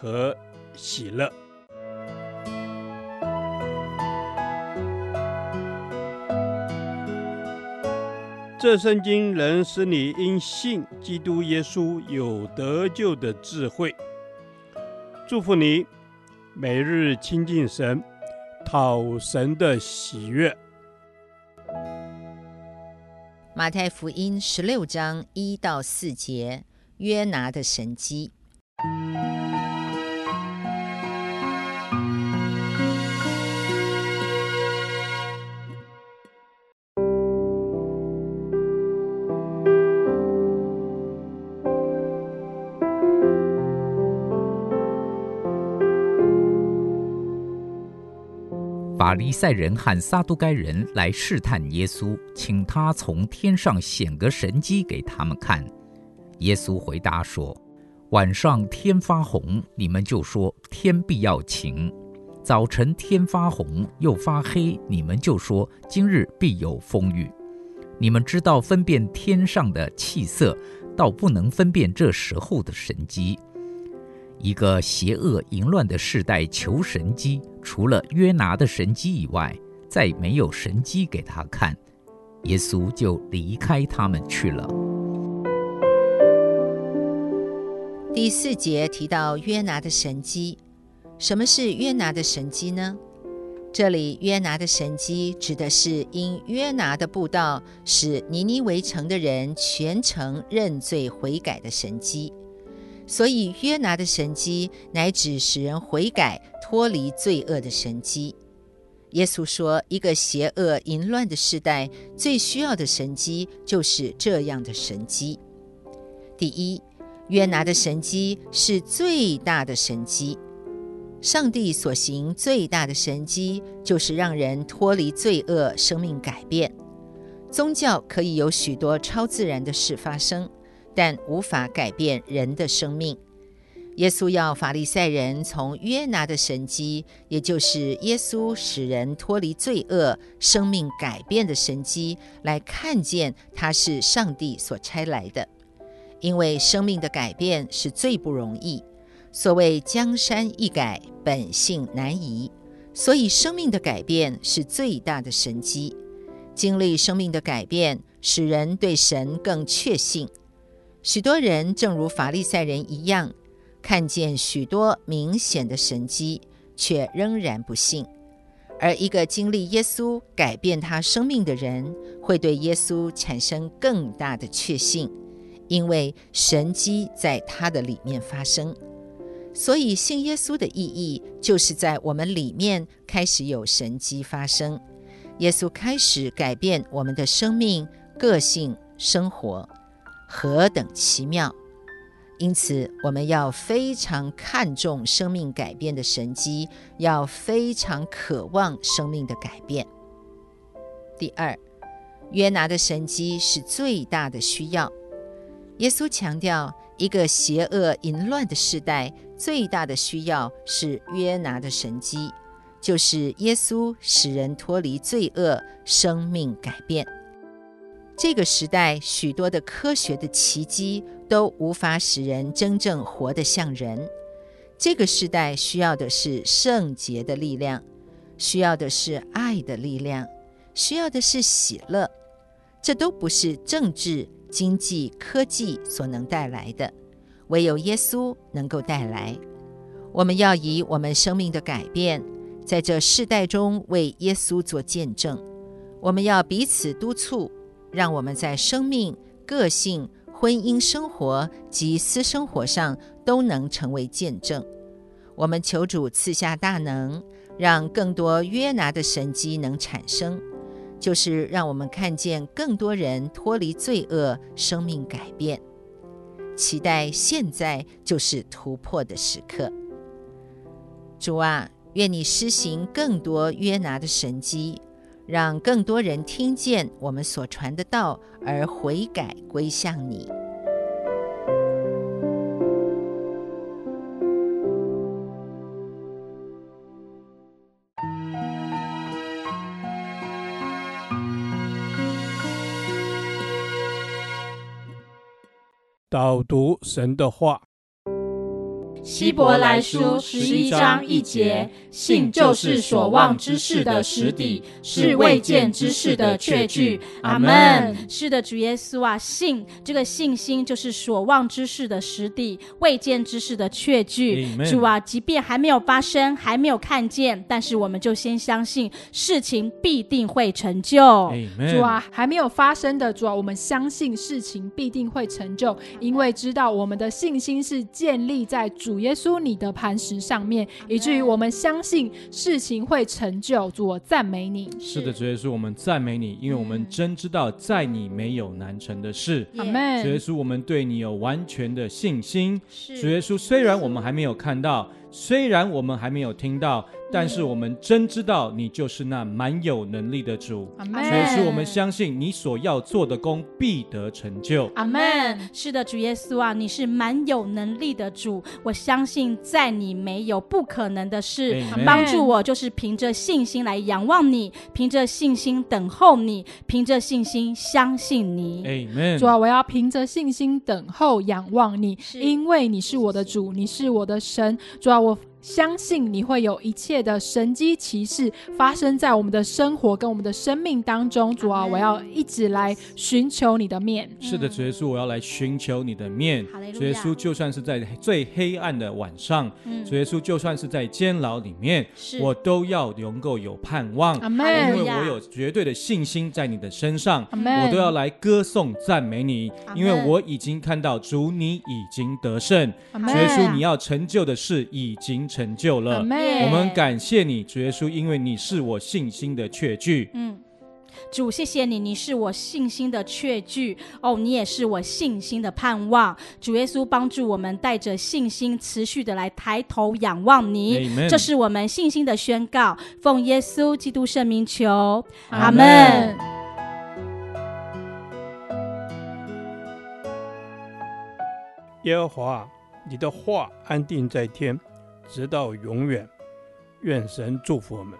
和喜乐。这圣经能使你因信基督耶稣有得救的智慧。祝福你，每日亲近神，讨神的喜悦。马太福音十六章一到四节，约拿的神迹。法利赛人和撒都该人来试探耶稣，请他从天上显个神迹给他们看。耶稣回答说：“晚上天发红，你们就说天必要晴；早晨天发红又发黑，你们就说今日必有风雨。你们知道分辨天上的气色，倒不能分辨这时候的神迹。”一个邪恶淫乱的世代求神迹，除了约拿的神迹以外，再没有神迹给他看。耶稣就离开他们去了。第四节提到约拿的神迹，什么是约拿的神迹呢？这里约拿的神迹指的是因约拿的布道，使尼尼微城的人全城认罪悔改的神迹。所以，约拿的神迹乃指使人悔改、脱离罪恶的神迹。耶稣说，一个邪恶淫乱的世代最需要的神迹就是这样的神迹。第一，约拿的神迹是最大的神迹。上帝所行最大的神迹，就是让人脱离罪恶、生命改变。宗教可以有许多超自然的事发生。但无法改变人的生命。耶稣要法利赛人从约拿的神迹，也就是耶稣使人脱离罪恶、生命改变的神迹，来看见他是上帝所差来的。因为生命的改变是最不容易。所谓江山易改，本性难移，所以生命的改变是最大的神迹。经历生命的改变，使人对神更确信。许多人正如法利赛人一样，看见许多明显的神迹，却仍然不信。而一个经历耶稣改变他生命的人，会对耶稣产生更大的确信，因为神迹在他的里面发生。所以信耶稣的意义，就是在我们里面开始有神迹发生，耶稣开始改变我们的生命、个性、生活。何等奇妙！因此，我们要非常看重生命改变的神机，要非常渴望生命的改变。第二，约拿的神机是最大的需要。耶稣强调，一个邪恶淫乱的世代最大的需要是约拿的神机，就是耶稣使人脱离罪恶，生命改变。这个时代，许多的科学的奇迹都无法使人真正活得像人。这个时代需要的是圣洁的力量，需要的是爱的力量，需要的是喜乐。这都不是政治、经济、科技所能带来的，唯有耶稣能够带来。我们要以我们生命的改变，在这世代中为耶稣做见证。我们要彼此督促。让我们在生命、个性、婚姻生活及私生活上都能成为见证。我们求主赐下大能，让更多约拿的神迹能产生，就是让我们看见更多人脱离罪恶，生命改变。期待现在就是突破的时刻。主啊，愿你施行更多约拿的神迹，让更多人听见我们所传的道而悔改归向你。导读神的话。希伯来书十一章一节，信就是所望之事的实底，是未见之事的确据。阿门。是的，主耶稣啊，信这个信心就是所望之事的实底，未见之事的确据。主啊，即便还没有发生，还没有看见，但是我们就先相信事情必定会成就。主啊，还没有发生的主啊，我们相信事情必定会成就，因为知道我们的信心是建立在主。耶稣，你的磐石上面，以至于我们相信事情会成就。主，我赞美你。是的，主耶稣，我们赞美你，因为我们真知道在你没有难成的事。阿门。主耶稣，我们对你有完全的信心。主耶稣，虽然我们还没有看到，虽然我们还没有听到。但是我们真知道你就是那蛮有能力的主，所以是我们相信你所要做的功必得成就，阿门。是的，主耶稣啊，你是蛮有能力的主，我相信在你没有不可能的事。帮助我就是凭着信心来仰望你，凭着信心等候你，凭着信心相信你。Amen。主啊，我要凭着信心等候仰望你，因为你是我的主，你是我的神。主啊，我。相信你会有一切的神机奇事发生在我们的生活跟我们的生命当中。主啊，我要一直来寻求你的面。是的，主耶稣，我要来寻求你的面。主耶稣，就算是在最黑暗的晚上，主耶稣，就算是在监牢里面，我都要能够有盼望。阿门。因为我有绝对的信心在你的身上，我都要来歌颂赞美你，因为我已经看到主你已经得胜。主耶稣，你要成就的事已经成就了，Amen、我们感谢你，主耶稣，因为你是我信心的确据。嗯，主，谢谢你，你是我信心的确据。哦，你也是我信心的盼望。主耶稣，帮助我们带着信心，持续的来抬头仰望你。Amen、这是我们信心的宣告。奉耶稣基督圣名求，阿门。耶和华，你的话安定在天。直到永远，愿神祝福我们。